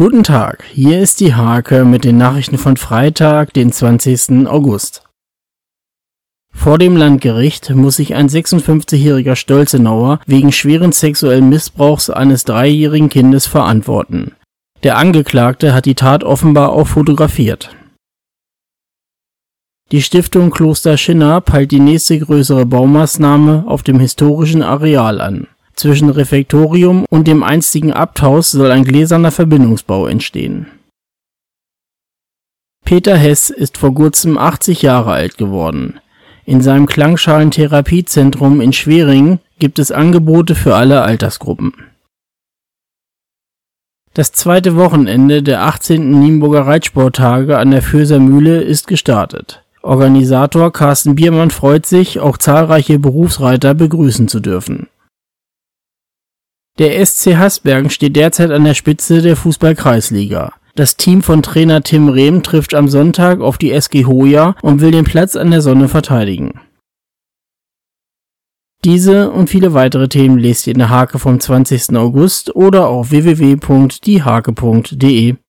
Guten Tag, hier ist die Hake mit den Nachrichten von Freitag, den 20. August. Vor dem Landgericht muss sich ein 56-jähriger Stolzenauer wegen schweren sexuellen Missbrauchs eines dreijährigen Kindes verantworten. Der Angeklagte hat die Tat offenbar auch fotografiert. Die Stiftung Kloster Schinner peilt die nächste größere Baumaßnahme auf dem historischen Areal an. Zwischen Refektorium und dem einstigen Abthaus soll ein gläserner Verbindungsbau entstehen. Peter Hess ist vor kurzem 80 Jahre alt geworden. In seinem Klangschalen-Therapiezentrum in Schwerin gibt es Angebote für alle Altersgruppen. Das zweite Wochenende der 18. Nienburger Reitsporttage an der Fürser Mühle ist gestartet. Organisator Carsten Biermann freut sich, auch zahlreiche Berufsreiter begrüßen zu dürfen. Der SC Hasbergen steht derzeit an der Spitze der Fußball-Kreisliga. Das Team von Trainer Tim Rehm trifft am Sonntag auf die SG Hoja und will den Platz an der Sonne verteidigen. Diese und viele weitere Themen lest ihr in der Hake vom 20. August oder auf www.diehake.de.